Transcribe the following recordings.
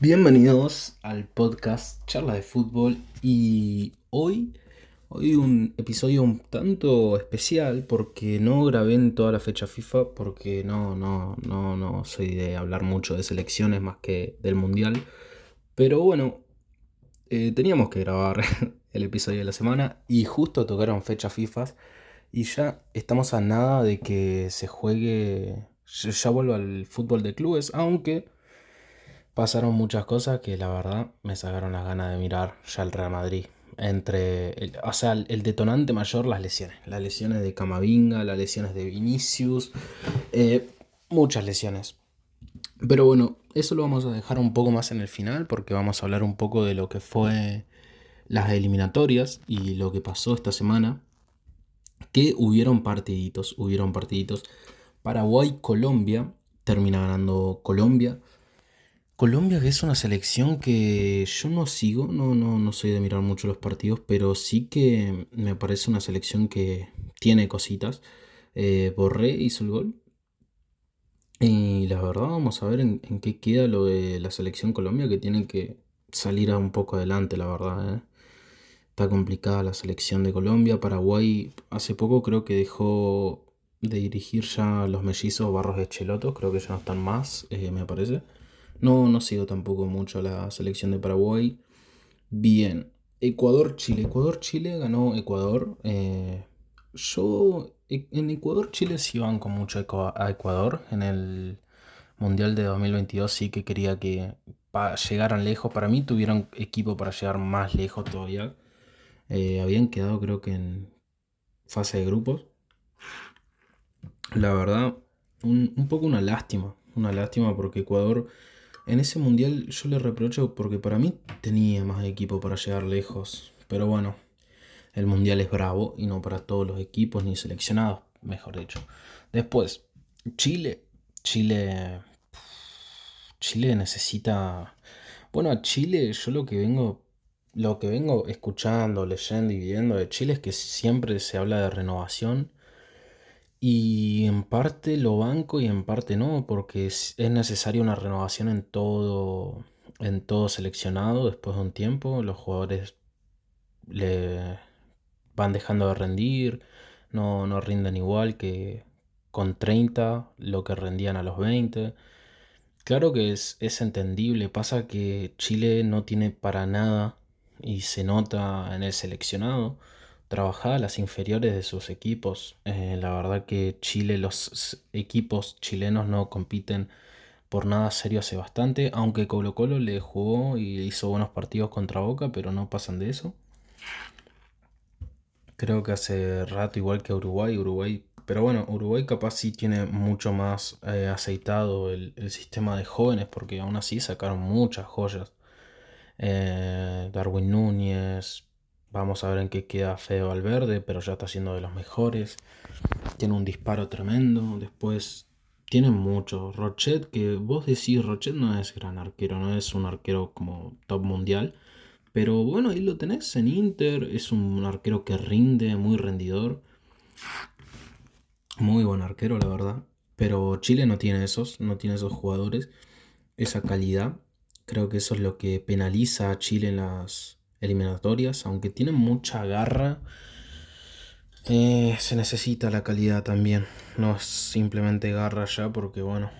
Bienvenidos al podcast Charla de Fútbol y hoy, hoy un episodio un tanto especial porque no grabé en toda la fecha FIFA porque no, no, no, no soy de hablar mucho de selecciones más que del mundial. Pero bueno, eh, teníamos que grabar el episodio de la semana y justo tocaron fechas FIFA y ya estamos a nada de que se juegue, ya vuelvo al fútbol de clubes, aunque pasaron muchas cosas que la verdad me sacaron las ganas de mirar ya el Real Madrid. Entre, el, o sea, el detonante mayor, las lesiones. Las lesiones de Camavinga, las lesiones de Vinicius, eh, muchas lesiones. Pero bueno, eso lo vamos a dejar un poco más en el final porque vamos a hablar un poco de lo que fue las eliminatorias y lo que pasó esta semana. Que hubieron partiditos, hubieron partiditos. Paraguay-Colombia, termina ganando Colombia Colombia es una selección que yo no sigo, no, no, no soy de mirar mucho los partidos, pero sí que me parece una selección que tiene cositas. Eh, Borré hizo el gol. Y la verdad vamos a ver en, qué queda lo de la selección Colombia que tiene que salir un poco adelante, la verdad. ¿eh? Está complicada la selección de Colombia. Paraguay hace poco creo que dejó de dirigir ya los mellizos Barros de Cheloto, creo que ya no están más, eh, me parece. No, no sigo tampoco mucho la selección de Paraguay. Bien, Ecuador-Chile. Ecuador-Chile ganó Ecuador. Eh, yo e, en Ecuador-Chile sí banco mucho a Ecuador. En el Mundial de 2022 sí que quería que llegaran lejos. Para mí tuvieron equipo para llegar más lejos todavía. Eh, habían quedado creo que en fase de grupos. La verdad, un poco una lástima. Una lástima porque Ecuador en ese mundial yo le reprocho porque para mí tenía más equipo para llegar lejos. Pero bueno, el mundial es bravo y no para todos los equipos ni seleccionados, mejor dicho. Después, Chile. Chile. Chile necesita. Bueno, a Chile yo lo que vengo. Lo que vengo escuchando, leyendo y viendo de Chile es que siempre se habla de renovación y en parte lo banco y en parte no, porque es, necesaria una renovación en todo, en todo seleccionado después de un tiempo. Los jugadores le van dejando de rendir, no, no rinden igual que con 30 lo que rendían a los 20. Claro que es, es entendible, pasa que Chile no tiene para nada y se nota en el seleccionado trabajaba las inferiores de sus equipos. Eh, la verdad que Chile, los equipos chilenos no compiten por nada serio hace bastante, aunque Colo Colo le jugó y hizo buenos partidos contra Boca, pero no pasan de eso. Creo que hace rato igual que Uruguay, Uruguay, pero bueno, Uruguay capaz sí tiene mucho más eh, aceitado el, sistema de jóvenes, porque aún así sacaron muchas joyas. Eh, Darwin Núñez, Vamos a ver en qué queda Feo Valverde, pero ya está siendo de los mejores. Tiene un disparo tremendo. Después tiene mucho. Rochet, que vos decís, Rochet no es gran arquero, no es un arquero como top mundial. Pero bueno, ahí lo tenés en Inter. Es un arquero que rinde, muy rendidor. Muy buen arquero, la verdad. Pero Chile no tiene esos, no tiene esos jugadores, esa calidad. Creo que eso es lo que penaliza a Chile en las, eliminatorias, aunque tienen mucha garra, eh, se necesita la calidad también. No es simplemente garra ya, porque bueno,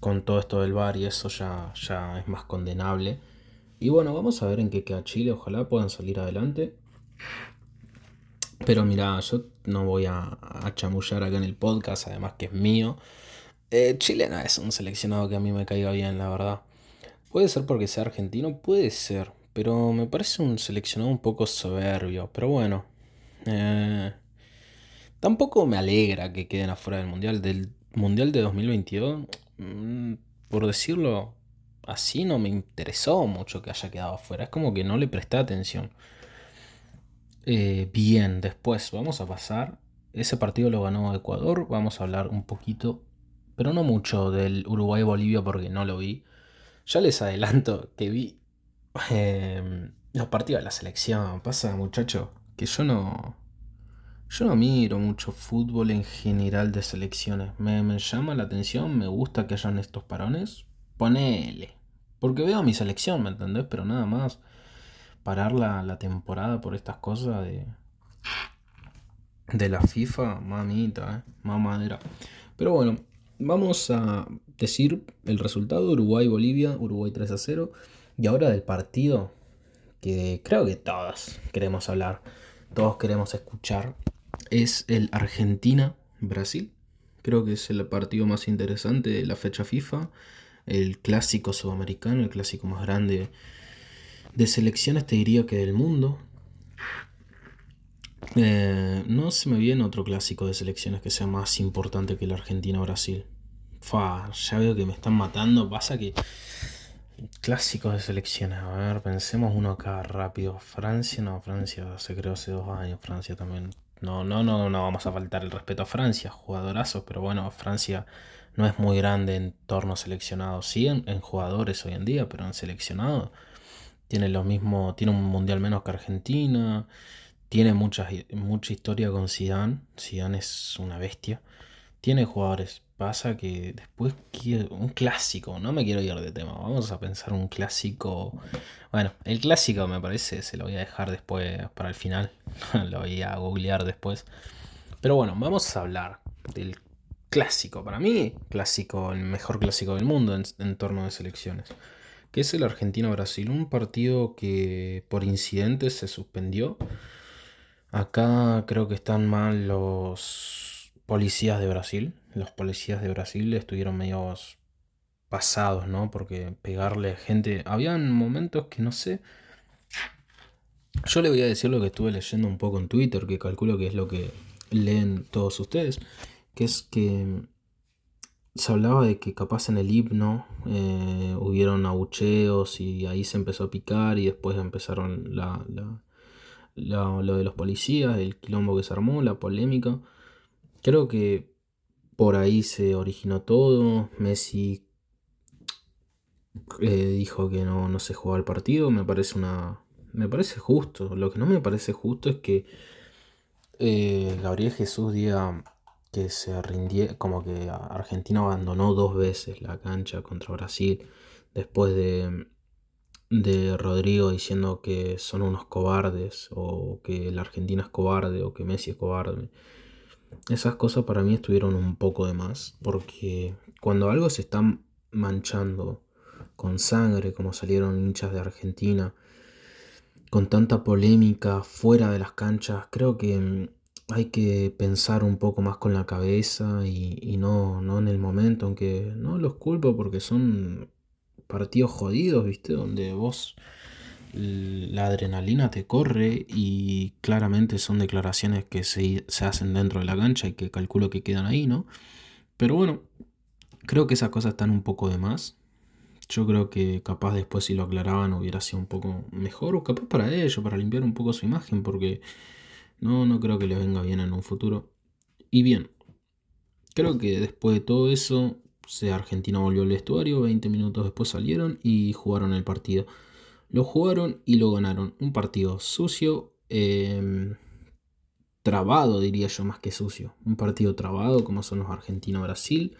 con todo esto del bar y eso ya, ya es más condenable. Y bueno, vamos a ver en qué queda Chile, ojalá puedan salir adelante. Pero mira, yo no voy a, chamullar acá en el podcast, además que es mío. Eh, Chile no es un seleccionado que a mí me caiga bien, la verdad. Puede ser porque sea argentino, puede ser, pero me parece un seleccionado un poco soberbio. Pero bueno. Eh, tampoco me alegra que queden afuera del Mundial. Del Mundial de 2022, mm, por decirlo así, no me interesó mucho que haya quedado afuera. Es como que no le presté atención. Eh, bien, después vamos a pasar. Ese partido lo ganó Ecuador. Vamos a hablar un poquito, pero no mucho, del Uruguay-Bolivia porque no lo vi. Ya les adelanto que vi eh, los partidos de la selección. Pasa, muchacho, que yo no. Yo no miro mucho fútbol en general de selecciones. Me, llama la atención, me gusta que hayan estos parones. Ponele. Porque veo mi selección, ¿me entendés? Pero nada más parar la, la temporada por estas cosas de, de la FIFA, mamita, ¿eh? mamadera. Pero bueno, vamos a decir el resultado, Uruguay-Bolivia, Uruguay 3 a 0. Y ahora del partido que creo que todos queremos hablar, todos queremos escuchar, es el Argentina-Brasil. Creo que es el partido más interesante de la fecha FIFA, el clásico sudamericano, el clásico más grande de selecciones, te diría que del mundo. Eh, no se me viene otro clásico de selecciones que sea más importante que el Argentina-Brasil. Fa, ya veo que me están matando. Pasa que. Clásicos de selecciones. A ver, pensemos uno acá rápido. Francia, no, Francia se creó hace dos años. Francia también. No, no, no, no vamos a faltar el respeto a Francia, jugadorazos, pero bueno, Francia no es muy grande en torno a seleccionados. Sí, en, en jugadores hoy en día, pero en seleccionados tiene lo mismo, tiene un mundial menos que Argentina. Tiene mucha, mucha historia con Zidane. Zidane es una bestia. Tiene jugadores. Pasa que después un clásico. No me quiero ir de tema. Vamos a pensar un clásico. Bueno, el clásico me parece. Se lo voy a dejar después para el final. lo voy a googlear después. Pero bueno, vamos a hablar del clásico. Para mí, clásico, el mejor clásico del mundo en, torno de selecciones. Que es el Argentina-Brasil. Un partido que por incidentes se suspendió Acá creo que están mal los policías de Brasil. Los policías de Brasil estuvieron medio pasados, ¿no? Porque pegarle a gente... Habían momentos que no sé... Yo le voy a decir lo que estuve leyendo un poco en Twitter, que calculo que es lo que leen todos ustedes, que es que se hablaba de que capaz en el himno eh, hubieron abucheos y ahí se empezó a picar y después empezaron la lo, de los policías, el quilombo que se armó, la polémica. Creo que por ahí se originó todo. Messi eh, dijo que no, no se jugaba el partido. Me parece una. Me parece justo. Lo que no me parece justo es que eh, Gabriel Jesús diga que se rindió. Como que Argentina abandonó dos veces la cancha contra Brasil. Después de de Rodrigo diciendo que son unos cobardes o que la Argentina es cobarde o que Messi es cobarde. Esas cosas para mí estuvieron un poco de más porque cuando algo se está manchando con sangre como salieron hinchas de Argentina, con tanta polémica fuera de las canchas, creo que mm, hay que pensar un poco más con la cabeza y, y no, no en el momento, aunque no los culpo porque son partidos jodidos, ¿viste? Donde vos la adrenalina te corre y claramente son declaraciones que se, hacen dentro de la cancha y que calculo que quedan ahí, ¿no? Pero bueno, creo que esas cosas están un poco de más. Yo creo que capaz después si lo aclaraban hubiera sido un poco mejor o capaz para ellos, para limpiar un poco su imagen, porque no, no creo que les venga bien en un futuro. Y bien, creo que después de todo eso Argentina volvió al vestuario, 20 minutos después salieron y jugaron el partido. Lo jugaron y lo ganaron. Un partido sucio, em, trabado diría yo más que sucio. Un partido trabado como son los Argentina-Brasil.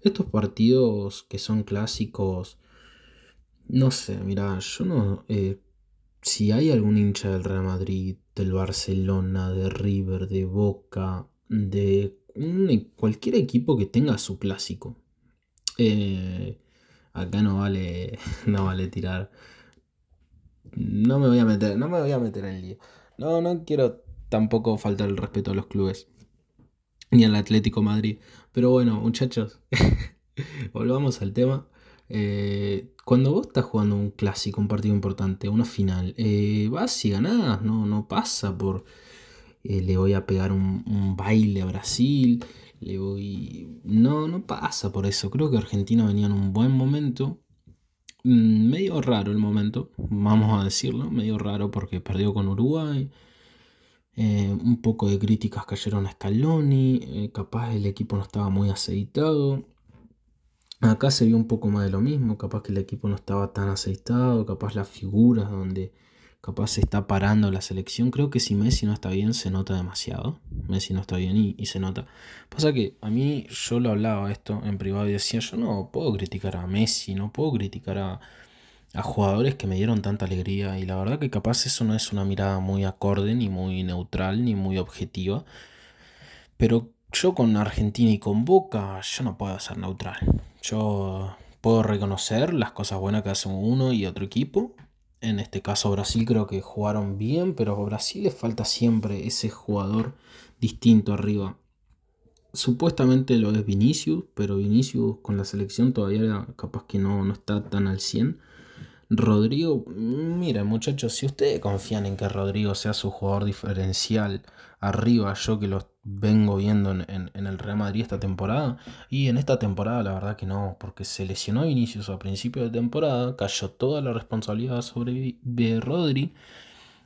Estos partidos que son clásicos, no sé, mira, yo no... Eh, si hay algún hincha del Real Madrid, del Barcelona, de River, de Boca, de cualquier equipo que tenga su clásico, eh, acá no vale, no vale tirar. No me voy a meter, no me voy a meter en lío. No, no quiero tampoco faltar el respeto a los clubes. Ni al Atlético Madrid. Pero bueno, muchachos, volvamos al tema. Eh, cuando vos estás jugando un clásico, un partido importante, una final, eh, vas y ganás, no, no pasa por le voy a pegar un, un baile a Brasil, le voy... No, no pasa por eso. Creo que Argentina venía en un buen momento. Mm, medio raro el momento, vamos a decirlo. Medio raro porque perdió con Uruguay. Eh, un poco de críticas cayeron a Scaloni. Eh, capaz el equipo no estaba muy aceitado. Acá se vio un poco más de lo mismo. Capaz que el equipo no estaba tan aceitado. Capaz las figuras donde capaz se está parando la selección. Creo que si Messi no está bien se nota demasiado. Messi no está bien y, se nota. Pasa que a mí yo lo hablaba esto en privado y decía, yo no puedo criticar a Messi, no puedo criticar a, a jugadores que me dieron tanta alegría y la verdad que capaz eso no es una mirada muy acorde, ni muy neutral, ni muy objetiva. Pero yo con Argentina y con Boca, yo no puedo ser neutral. Yo puedo reconocer las cosas buenas que hacen uno y otro equipo. En este caso Brasil creo que jugaron bien, pero a Brasil le falta siempre ese jugador distinto arriba. Supuestamente lo es Vinicius, pero Vinicius con la selección todavía capaz que no, no está tan al 100. Rodrigo, mira muchachos, si ustedes confían en que Rodrigo sea su jugador diferencial arriba, yo que lo vengo viendo en, el Real Madrid esta temporada, y en esta temporada la verdad que no, porque se lesionó Vinicius a principio de temporada, cayó toda la responsabilidad sobre Rodri,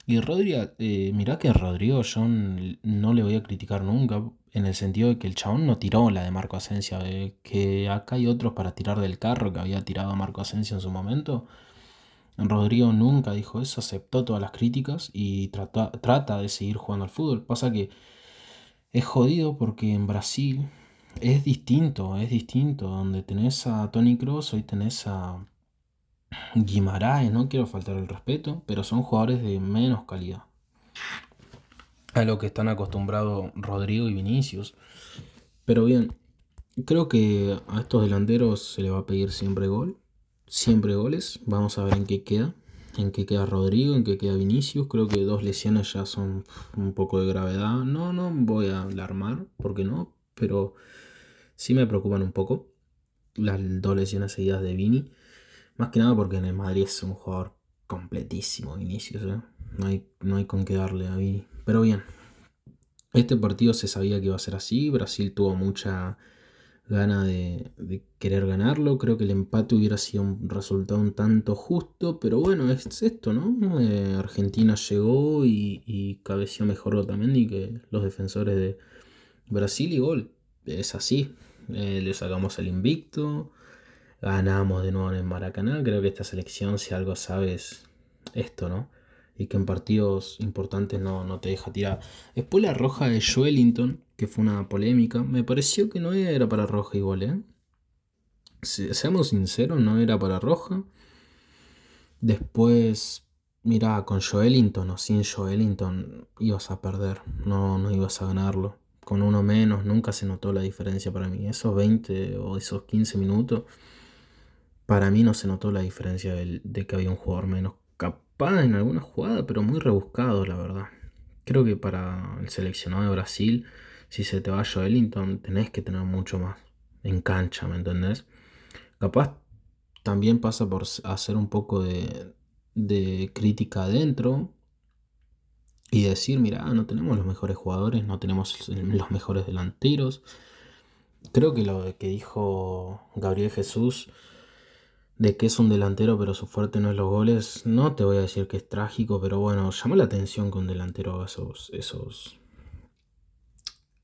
y Rodri, eh, mirá que Rodrigo yo no le voy a criticar nunca, en el sentido de que el chabón no tiró la de Marco Asensio, que acá hay otros para tirar del carro que había tirado Marco Asensio en su momento. Rodrigo nunca dijo eso, aceptó todas las críticas y trata, trata de seguir jugando al fútbol. Pasa que es jodido porque en Brasil es distinto, es distinto. Donde tenés a Tony Kroos, hoy tenés a Guimaraes, no quiero faltar el respeto, pero son jugadores de menos calidad. A lo que están acostumbrados Rodrigo y Vinicius. Pero bien, creo que a estos delanteros se le va a pedir siempre gol siempre goles. Vamos a ver en qué queda. En qué queda Rodrigo, en qué queda Vinicius. Creo que dos lesiones ya son un poco de gravedad. No, no voy a alarmar, porque no. Pero sí me preocupan un poco las dos lesiones seguidas de Vini. Más que nada porque en el Madrid es un jugador completísimo, Vinicius. ¿eh? No, hay, no hay con qué darle a Vini. Pero bien, este partido se sabía que iba a ser así. Brasil tuvo mucha gana de, querer ganarlo. Creo que el empate hubiera sido un resultado un tanto justo, pero bueno, es esto, ¿no? Eh, Argentina llegó y, y cabeció mejor Otamendi que los defensores de Brasil y gol. Es así. Eh, le sacamos el invicto. Ganamos de nuevo en el Maracaná. Creo que esta selección, si algo sabes, esto, ¿no? Y que en partidos importantes no, no te deja tirar. Después la roja de Joelinton, que fue una polémica, me pareció que no era para roja igual, ¿eh? seamos sinceros, no era para roja. Después, mira, con Joelinton o sin Joelinton ibas a perder, no, no ibas a ganarlo. Con uno menos nunca se notó la diferencia para mí. Esos 20 o esos 15 minutos, para mí no se notó la diferencia de que había un jugador menos en alguna jugada, pero muy rebuscado, la verdad. Creo que para el seleccionado de Brasil, si se te va Joelinton, tenés que tener mucho más en cancha, ¿me entendés? Capaz también pasa por hacer un poco de, de crítica adentro y decir, mira, no tenemos los mejores jugadores, no tenemos los mejores delanteros. Creo que lo que dijo Gabriel Jesús de que es un delantero pero su fuerte no es los goles, no te voy a decir que es trágico, pero bueno, llama la atención con delantero esos, esos,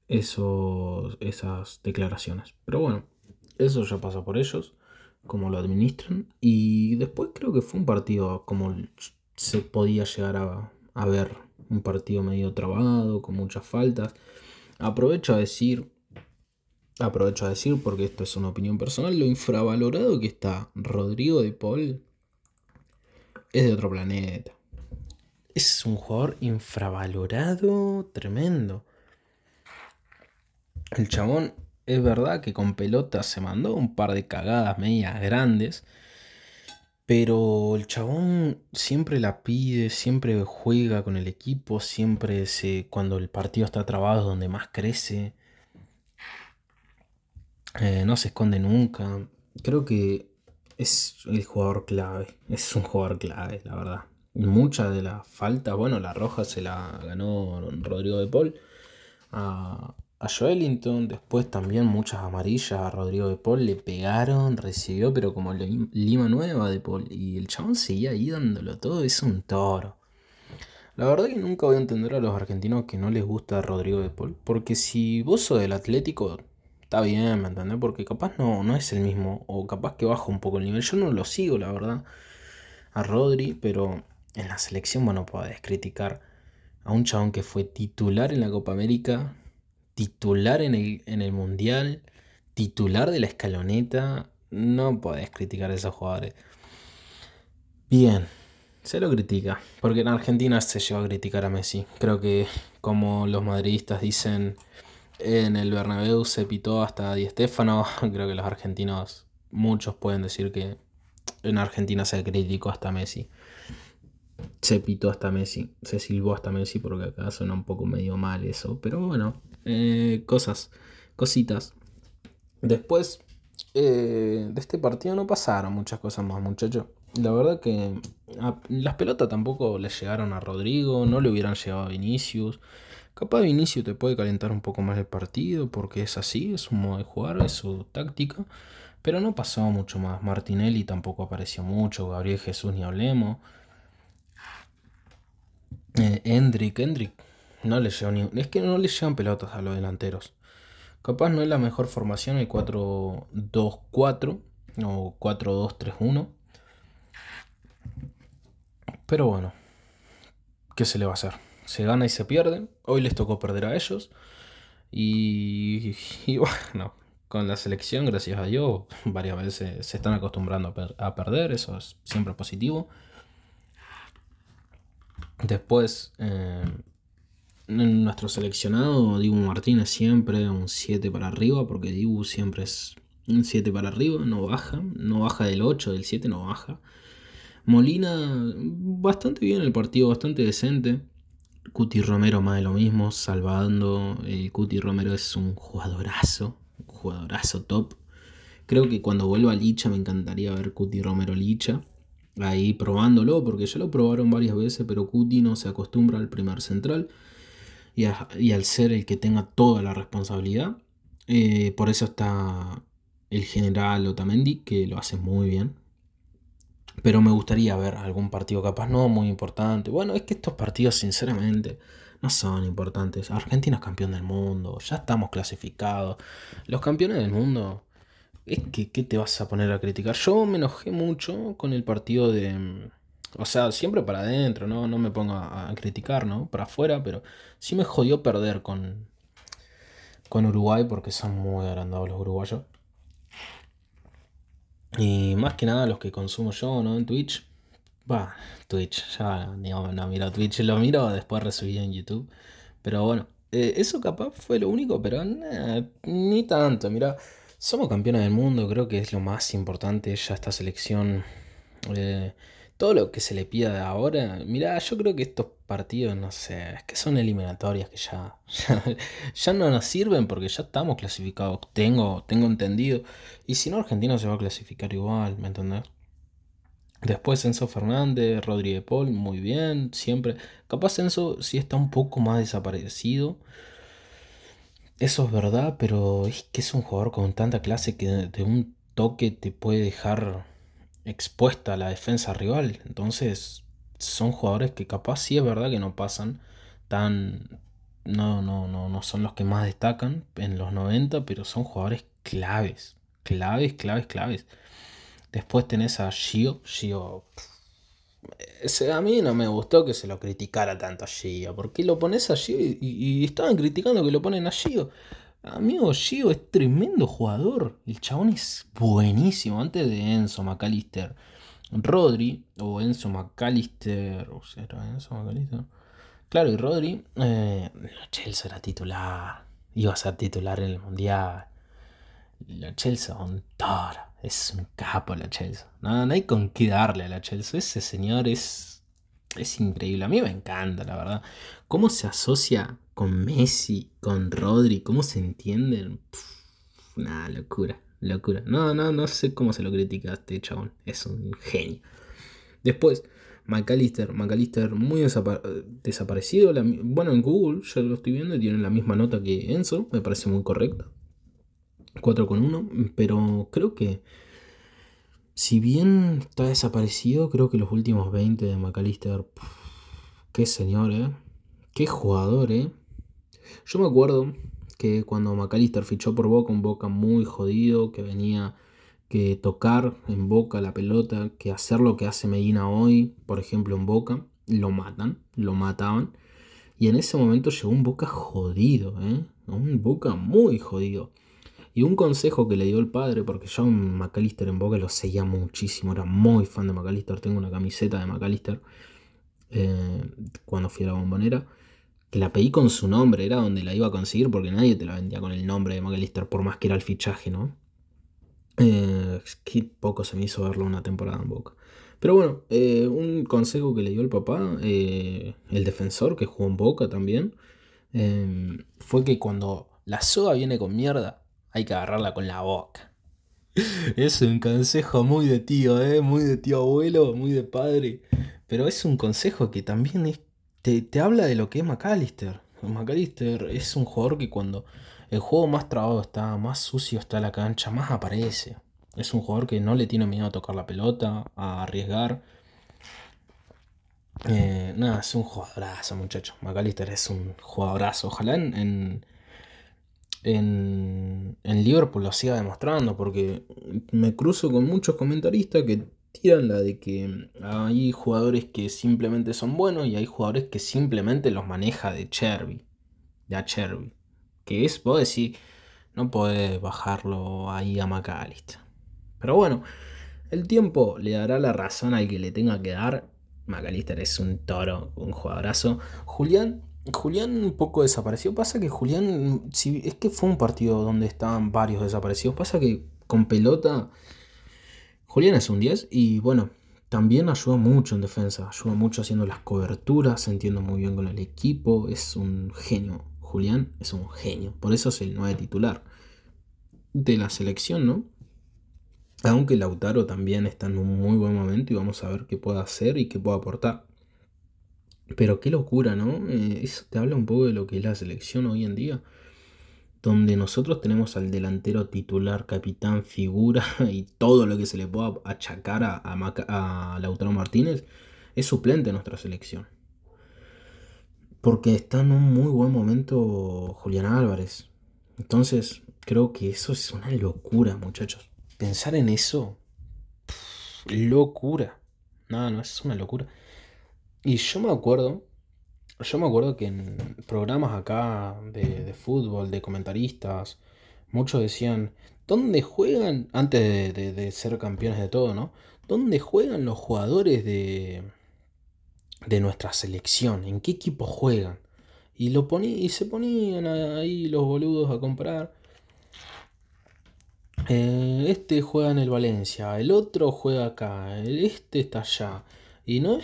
esos, esas declaraciones. Pero bueno, eso ya pasa por ellos, como lo administran. Y después creo que fue un partido como se podía llegar a, a ver, un partido medio trabado, con muchas faltas. Aprovecho a decir aprovecho a decir, porque esto es una opinión personal, lo infravalorado que está Rodrigo de Paul es de otro planeta. Es un jugador infravalorado tremendo. El chabón es verdad que con pelota se mandó un par de cagadas medias grandes. Pero el chabón siempre la pide, siempre juega con el equipo, siempre se, cuando el partido está trabado es donde más crece. Eh, no se esconde nunca. Creo que es el jugador clave. Es un jugador clave, la verdad. Muchas de las faltas, bueno, la roja se la ganó Rodrigo de Paul a, a Joelinton. Después también muchas amarillas a Rodrigo de Paul. Le pegaron, recibió, pero como Lima Nueva de Paul. Y el chabón seguía ahí dándolo todo. Es un toro. La verdad que nunca voy a entender a los argentinos que no les gusta Rodrigo de Paul. Porque si vos sos del Atlético, está bien, ¿me entendés? Porque capaz no, no es el mismo, o capaz que baja un poco el nivel. Yo no lo sigo, la verdad, a Rodri, pero en la selección, bueno, podés criticar a un chabón que fue titular en la Copa América, titular en el, en el Mundial, titular de la escaloneta. No podés criticar a esos jugadores. Bien, se lo critica, porque en Argentina se lleva a criticar a Messi. Creo que como los madridistas dicen en el Bernabéu se pitó hasta Di Stéfano, creo que los argentinos muchos pueden decir que en Argentina se criticó hasta Messi. Se pitó hasta Messi, se silbó hasta Messi porque acá suena un poco medio mal eso, pero bueno, eh, cosas, cositas. Después eh, de este partido no pasaron muchas cosas más, muchachos. La verdad que las pelotas tampoco le llegaron a Rodrigo, no le hubieran llegado a Vinicius. Capaz Vinicius te puede calentar un poco más el partido porque es así, es un modo de jugar, es su táctica. Pero no pasó mucho más. Martinelli tampoco apareció mucho, Gabriel Jesús ni hablemos. Eh, Hendrik, Hendrik no le llegó ni. Es que no le llegan pelotas a los delanteros. Capaz no es la mejor formación el 4-2-4 o 4-2-3-1. Pero bueno, ¿qué se le va a hacer? Se gana y se pierde. Hoy les tocó perder a ellos. Y, bueno, con la selección, gracias a Dios, varias veces se están acostumbrando a, perder. Eso es siempre positivo. Después, eh, nuestro seleccionado, Dibu Martínez, siempre un 7 para arriba, porque Dibu siempre es un 7 para arriba, no baja, no baja del 8, del 7 no baja. Molina, bastante bien el partido, bastante decente. Cuti Romero más de lo mismo, salvando. El Cuti Romero es un jugadorazo, un jugadorazo top. Creo que cuando vuelva a Licha me encantaría ver Cuti Romero Licha. Ahí probándolo, porque ya lo probaron varias veces, pero Cuti no se acostumbra al primer central. Y, al ser el que tenga toda la responsabilidad. Eh, por eso está el general Otamendi, que lo hace muy bien. Pero me gustaría ver algún partido capaz no muy importante. Bueno, es que estos partidos sinceramente no son importantes. Argentina es campeón del mundo, ya estamos clasificados. Los campeones del mundo, es que ¿qué te vas a poner a criticar? Yo me enojé mucho con el partido de... O sea, siempre para adentro, ¿no? No me pongo a, criticar, ¿no? Para afuera, pero sí me jodió perder con, con Uruguay porque son muy agrandados los uruguayos. Y más que nada los que consumo yo, ¿no? En Twitch. Va, Twitch, ya no, miro Twitch, lo miro después recibido en YouTube. Pero bueno, eh, eso capaz fue lo único, pero ni tanto. Mira, somos campeones del mundo, creo que es lo más importante ya esta selección. Eh, todo lo que se le pida ahora, mira, yo creo que estos partidos, no sé, es que son eliminatorias que ya, ya, no nos sirven porque ya estamos clasificados, tengo, tengo entendido. Y si no, Argentina se va a clasificar igual, ¿me entendés? Después Enzo Fernández, Rodríguez Paul, muy bien, siempre. Capaz Enzo sí está un poco más desaparecido. Eso es verdad, pero es que es un jugador con tanta clase que de un toque te puede dejar expuesta a la defensa rival. Entonces, son jugadores que capaz sí es verdad que no pasan tan. No, no, no, no son los que más destacan en los 90, pero son jugadores claves. Claves, claves, claves. Después tenés a Gio. Gio. a mí no me gustó que se lo criticara tanto a Gio. Porque lo pones a Gio y, y, estaban criticando que lo ponen a Gio. Amigo, Gio es tremendo jugador. El chabón es buenísimo. Antes de Enzo McAllister. Rodri, o Enzo McAllister. O sea, Enzo McAllister. Claro, y Rodri. Eh, Chelsea era titular. Iba a ser titular en el mundial. La Chelsea un toro. Es un capo la Chelsea. No, no hay con qué darle a la Chelsea. Ese señor es. Es increíble. A mí me encanta, la verdad. ¿Cómo se asocia con Messi, con Rodri, cómo se entienden. una locura, locura. No, no, no sé cómo se lo critica este chabón. Es un genio. Después, McAllister, McAllister muy desaparecido. bueno, en Google ya lo estoy viendo y tienen la misma nota que Enzo. Me parece muy correcta. 4,1. Pero creo que. Si bien está desaparecido, creo que los últimos 20 de McAllister. qué señor, eh. Qué jugador, eh. Yo me acuerdo que cuando McAllister fichó por Boca, un Boca muy jodido, que venía que tocar en Boca la pelota, que hacer lo que hace Medina hoy, por ejemplo en Boca, lo matan, lo mataban. Y en ese momento llegó un Boca jodido, ¿eh? Un Boca muy jodido. Y un consejo que le dio el padre, porque yo McAllister en Boca lo seguía muchísimo, era muy fan de McAllister, tengo una camiseta de McAllister eh, cuando fui a la bombonera, que la pedí con su nombre, era donde la iba a conseguir porque nadie te la vendía con el nombre de McAllister, por más que era el fichaje, ¿no? Eh, qué poco se me hizo verlo una temporada en Boca. Pero bueno, eh, un consejo que le dio el papá, el defensor que jugó en Boca también, fue que cuando la soga viene con mierda, hay que agarrarla con la boca. Es un consejo muy de tío, ¿eh? muy de tío abuelo, muy de padre. Pero es un consejo que también te, habla de lo que es McAllister. McAllister es un jugador que cuando el juego más trabado está, más sucio está la cancha, más aparece. Es un jugador que no le tiene miedo a tocar la pelota, a arriesgar. Eh, nada, es un jugadorazo, muchachos. McAllister es un jugadorazo. Ojalá en en, en Liverpool lo siga demostrando, porque me cruzo con muchos comentaristas que la de que hay jugadores que simplemente son buenos y hay jugadores que simplemente los maneja de Cherby, de Cherby. Que es, vos decir no podés bajarlo ahí a McAllister. Pero bueno, el tiempo le dará la razón al que le tenga que dar. McAllister es un toro, un jugadorazo. Julián Julián un poco desapareció. Pasa que Julián, si, es que fue un partido donde estaban varios desaparecidos. Pasa que con pelota, Julián es un 10 y bueno, también ayuda mucho en defensa. Ayuda mucho haciendo las coberturas, se entiende muy bien con el equipo. Es un genio. Julián es un genio. Por eso es el 9 titular de la selección, ¿no? Aunque Lautaro también está en un muy buen momento y vamos a ver qué puede hacer y qué puede aportar. Pero qué locura, ¿no? Eh, eso te habla un poco de lo que es la selección hoy en día. Donde nosotros tenemos al delantero titular, capitán, figura y todo lo que se le pueda achacar a, a, Lautaro Martínez, es suplente en nuestra selección. Porque está en un muy buen momento Julián Álvarez. Entonces, creo que eso es una locura, muchachos. Pensar en eso, locura. No, no, es una locura. Y yo me acuerdo, yo me acuerdo que en programas acá de, fútbol, de comentaristas, muchos decían, ¿dónde juegan, antes de, ser campeones de todo, ¿no? ¿Dónde juegan los jugadores de, de nuestra selección? ¿En qué equipo juegan? Y, lo y se ponían ahí los boludos a comprar. Eh, este juega en el Valencia, el otro juega acá, este está allá. Y no,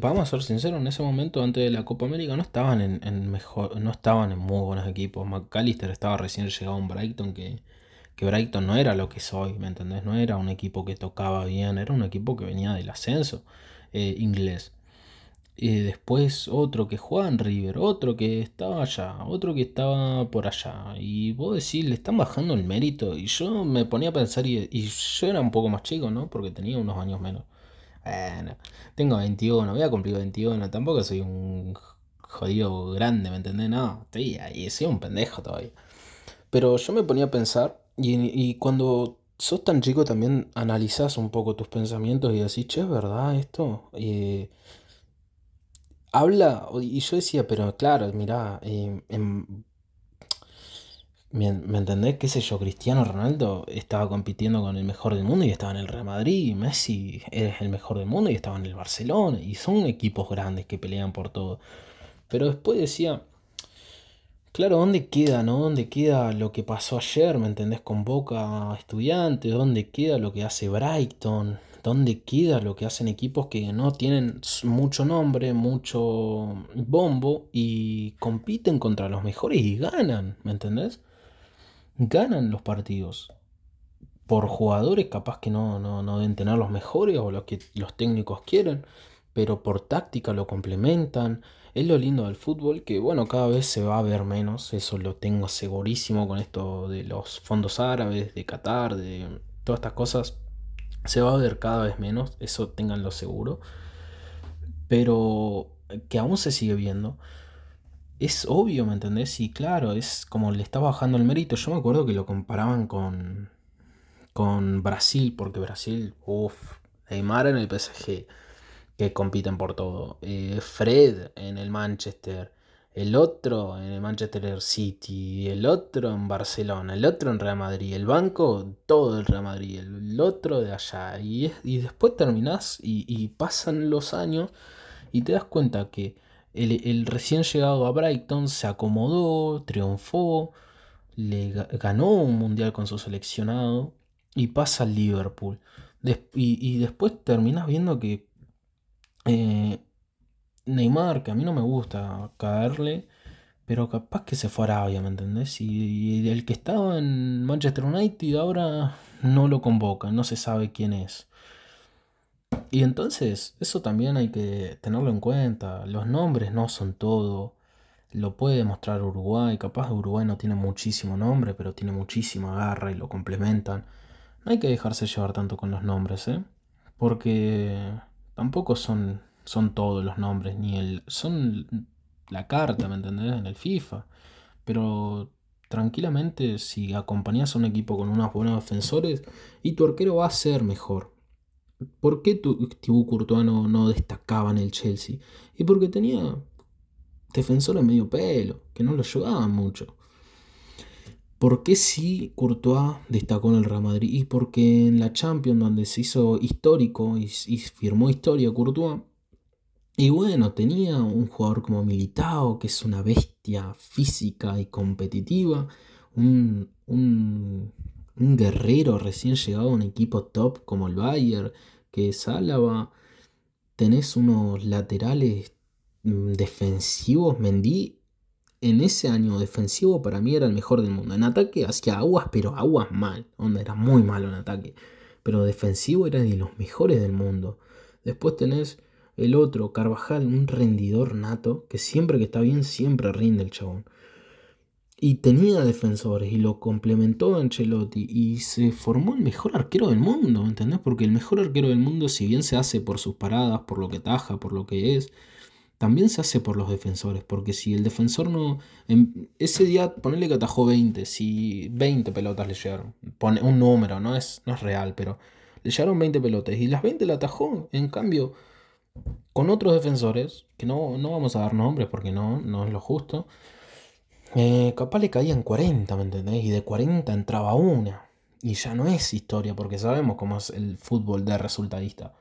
vamos a ser sinceros, en ese momento antes de la Copa América no estaban en, mejor, no estaban en muy buenos equipos. McAllister estaba recién llegado a un Brighton que, que Brighton no era lo que soy, ¿me entendés? No era un equipo que tocaba bien, era un equipo que venía del ascenso eh, inglés. Y después otro que jugaba en River, otro que estaba allá, otro que estaba por allá. Y vos decís, le están bajando el mérito. Y yo me ponía a pensar, y, y yo era un poco más chico, ¿no? Porque tenía unos años menos. Bueno, tengo 21, voy a cumplir 21, tampoco soy un jodido grande, ¿me entendés? No, estoy ahí, soy un pendejo todavía. Pero yo me ponía a pensar, y, cuando sos tan chico también analizás un poco tus pensamientos y decís, che, ¿es verdad esto? habla, y yo decía, pero claro, mirá, eh, en ¿Me, entendés? ¿Qué sé yo? Cristiano Ronaldo estaba compitiendo con el mejor del mundo y estaba en el Real Madrid. Messi es el mejor del mundo y estaba en el Barcelona. Y son equipos grandes que pelean por todo. Pero después decía, claro, ¿dónde queda, no? ¿Dónde queda lo que pasó ayer? ¿Me entendés? Con Boca Estudiantes. ¿Dónde queda lo que hace Brighton? ¿Dónde queda lo que hacen equipos que no tienen mucho nombre, mucho bombo y compiten contra los mejores y ganan? ¿Me entendés? Ganan los partidos. Por jugadores capaz que no, no, deben tener los mejores o los que los técnicos quieren, pero por táctica lo complementan. Es lo lindo del fútbol que, bueno, cada vez se va a ver menos. Eso lo tengo segurísimo con esto de los fondos árabes, de Qatar, de todas estas cosas. Se va a ver cada vez menos, eso tenganlo seguro. Pero que aún se sigue viendo es obvio, ¿me entendés? Y claro, es como le está bajando el mérito. Yo me acuerdo que lo comparaban con, con Brasil, porque Brasil, uff, Neymar en el PSG, que compiten por todo. Eh, Fred en el Manchester. el otro en el Manchester City, el otro en Barcelona, el otro en Real Madrid, el banco todo el Real Madrid, el otro de allá. Y, y después terminás y, pasan los años y te das cuenta que el, recién llegado a Brighton se acomodó, triunfó, le ganó un mundial con su seleccionado y pasa al Liverpool. y, después terminás viendo que eh, Neymar, que a mí no me gusta caerle, pero capaz que se fue a Arabia, ¿me entendés? Y, el que estaba en Manchester United ahora no lo convoca, no se sabe quién es. Y entonces, eso también hay que tenerlo en cuenta. Los nombres no son todo. Lo puede demostrar Uruguay. Capaz Uruguay no tiene muchísimo nombre, pero tiene muchísima garra y lo complementan. No hay que dejarse llevar tanto con los nombres, ¿eh? Porque tampoco son son todos los nombres, ni el. son la carta, ¿me entendés? En el FIFA. Pero tranquilamente, si acompañas a un equipo con unos buenos defensores, y tu arquero va a ser mejor. ¿Por qué Thibaut Courtois no, destacaba en el Chelsea? Y porque tenía defensores medio pelo, que no lo ayudaban mucho. ¿Por qué sí Courtois destacó en el Real Madrid? Y porque en la Champions, donde se hizo histórico y, y firmó historia Courtois, y bueno, tenía un jugador como Militao, que es una bestia física y competitiva, un, un, guerrero recién llegado a un equipo top como el Bayern, que es Álava. Tenés unos laterales mm, defensivos, Mendy. En ese año defensivo para mí era el mejor del mundo. En ataque hacía aguas, pero aguas mal. Onda, era muy malo en ataque. Pero defensivo era de los mejores del mundo. Después tenés el otro, Carvajal, un rendidor nato, que siempre que está bien, siempre rinde el chabón. Y tenía defensores y lo complementó Ancelotti y se formó el mejor arquero del mundo, ¿entendés? Porque el mejor arquero del mundo, si bien se hace por sus paradas, por lo que taja, por lo que es, también se hace por los defensores. Porque si el defensor no. ese día, ponele que atajó 20, si 20 pelotas le llegaron. Pone un número, no es, no es real, pero le llegaron 20 pelotas y las 20 la atajó. En cambio con otros defensores, que no, no vamos a dar nombres porque no, no es lo justo, eh, capaz le caían 40, ¿me entendés? Y de 40 entraba una. Y ya no es historia, porque sabemos cómo es el fútbol de resultadista.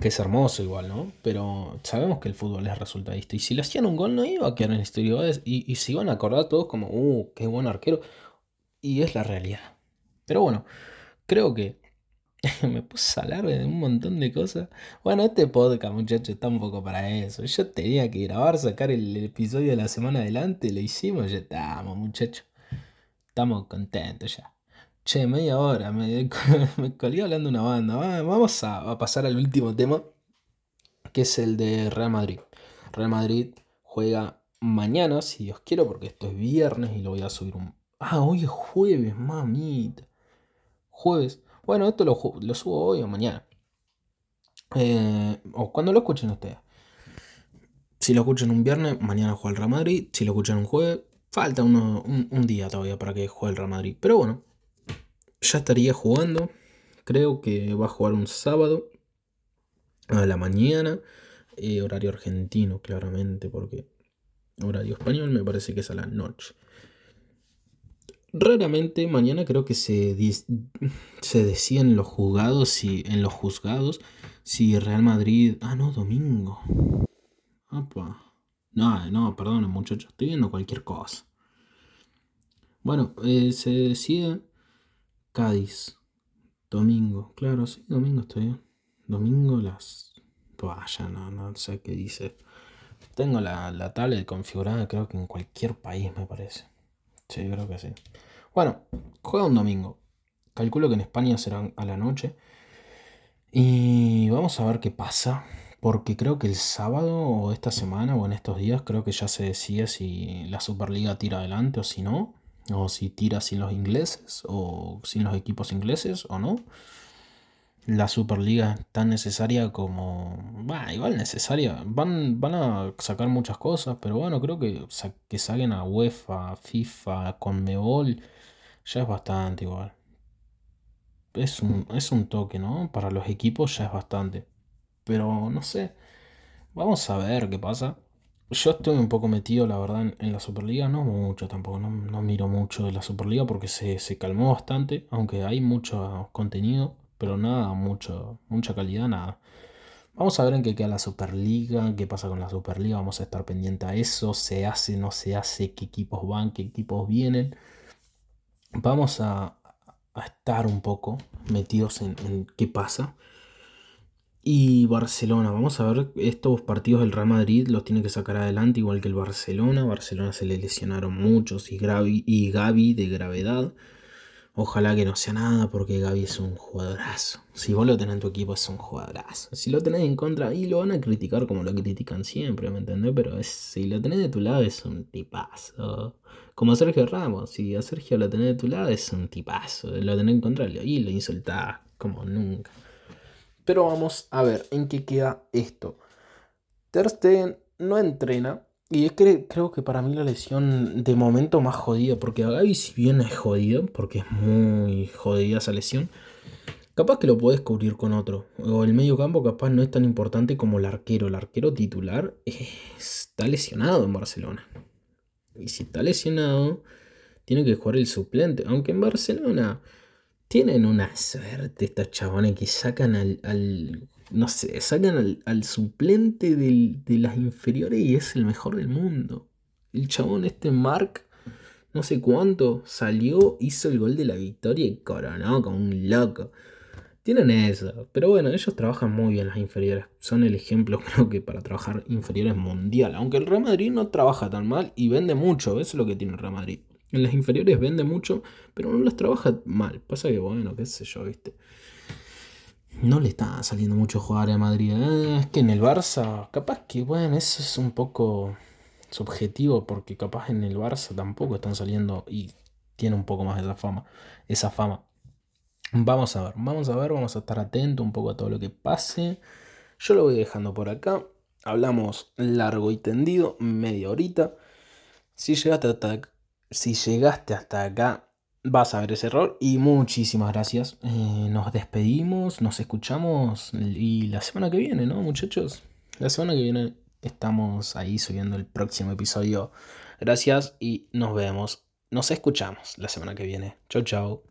Que es hermoso igual, ¿no? Pero sabemos que el fútbol es resultadista. Y si le hacían un gol no iba a quedar en historia. Y, y se iban a acordar todos como, uh, qué buen arquero. Y es la realidad. Pero bueno, creo que me puse a hablar de un montón de cosas. Bueno, este podcast, muchachos, está un poco para eso. Yo tenía que grabar, sacar el, episodio de la semana adelante, lo hicimos, ya estamos, muchachos. Estamos contentos ya. Che, media hora, me, me colgué hablando una banda. Vamos a, pasar al último tema, que es el de Real Madrid. Real Madrid juega mañana, si Dios quiere, porque esto es viernes y lo voy a subir un... Ah, hoy es jueves, mamita. Jueves bueno, esto lo, subo hoy o mañana. Eh, o cuando lo escuchen ustedes. Si lo escuchan un viernes, mañana juega el Real Madrid. Si lo escuchan un jueves, falta un, día todavía para que juegue el Real Madrid. Pero bueno, ya estaría jugando. Creo que va a jugar un sábado a la mañana. Eh, horario argentino, claramente, porque horario español me parece que es a la noche. Raramente mañana creo que se, se decía en los juzgados en los juzgados si Real Madrid. Ah, no, domingo. No, no, perdón, muchachos, estoy viendo cualquier cosa. Bueno, eh, se decía Cádiz. Domingo, claro, sí, domingo estoy bien. Domingo las. Vaya, no, no sé qué dice. Tengo la, la tablet configurada, creo que en cualquier país me parece. Sí, creo que sí. Bueno, juega un domingo. Calculo que en España serán a la noche. Y vamos a ver qué pasa. Porque creo que el sábado o esta semana o en estos días creo que ya se decía si la Superliga tira adelante o si no. O si tira sin los ingleses o sin los equipos ingleses o no. La Superliga tan necesaria como... Bah, igual necesaria. Van, van a sacar muchas cosas, pero bueno, creo que, que salgan a UEFA, FIFA, Conmebol ya es bastante igual. Es un, es un toque, ¿no? Para los equipos ya es bastante. Pero no sé. Vamos a ver qué pasa. yo estoy un poco metido, la verdad, en, la Superliga, no mucho tampoco, no, miro mucho de la Superliga porque se, calmó bastante, aunque hay mucho contenido, pero nada, mucho, mucha calidad, nada. Vamos a ver en qué queda la Superliga, qué pasa con la Superliga, vamos a estar pendiente a eso, se hace, no se hace, qué equipos van, qué equipos vienen. Vamos a, estar un poco metidos en qué pasa. Y Barcelona, vamos a ver, estos partidos del Real Madrid los tiene que sacar adelante igual que el Barcelona. Barcelona se le lesionaron muchos y, y Gaby de gravedad. Ojalá que no sea nada porque Gaby es un jugadorazo. Si vos lo tenés en tu equipo es un jugadorazo. Si lo tenés en contra y lo van a criticar como lo critican siempre, ¿me entendés? Pero si lo tenés de tu lado es un tipazo. Como Sergio Ramos, si a Sergio lo tenés de tu lado es un tipazo. Lo tenés en contra y lo insultás como nunca. Pero vamos a ver en qué queda esto. Ter Stegen no entrena. Y es que creo que para mí la lesión de momento más jodida, porque a Gaby si bien es jodida, porque es muy jodida esa lesión, capaz que lo puedes cubrir con otro. O el medio campo capaz no es tan importante como el arquero. El arquero titular está lesionado en Barcelona. Y si está lesionado, tiene que jugar el suplente. Aunque en Barcelona tienen una suerte estos chabones que sacan al, no sé, sacan al, suplente de las inferiores y es el mejor del mundo. El chabón este Mark, no sé cuánto, salió, hizo el gol de la victoria y coronó como un loco. Tienen eso, pero bueno, ellos trabajan muy bien las inferiores. Son el ejemplo, creo que para trabajar inferiores mundial. Aunque el Real Madrid no trabaja tan mal y vende mucho, eso es lo que tiene el Real Madrid. En las inferiores vende mucho, pero no las trabaja mal. Pasa que, bueno, qué sé yo, viste. No le está saliendo mucho jugar a Madrid. ¿eh? Es que en el Barça, capaz que, bueno, eso es un poco subjetivo, porque capaz en el Barça tampoco están saliendo y tiene un poco más esa fama. Esa fama. Vamos a ver, vamos a ver, vamos a estar atentos un poco a todo lo que pase. Yo lo voy dejando por acá. Hablamos largo y tendido, media horita. Si llegaste hasta si llegaste hasta acá, vas a ver ese error. Y muchísimas gracias. Eh, nos despedimos, nos escuchamos. Y la semana que viene, ¿no, muchachos? La semana que viene estamos ahí subiendo el próximo episodio. Gracias y nos vemos. Nos escuchamos la semana que viene. Chau, chau.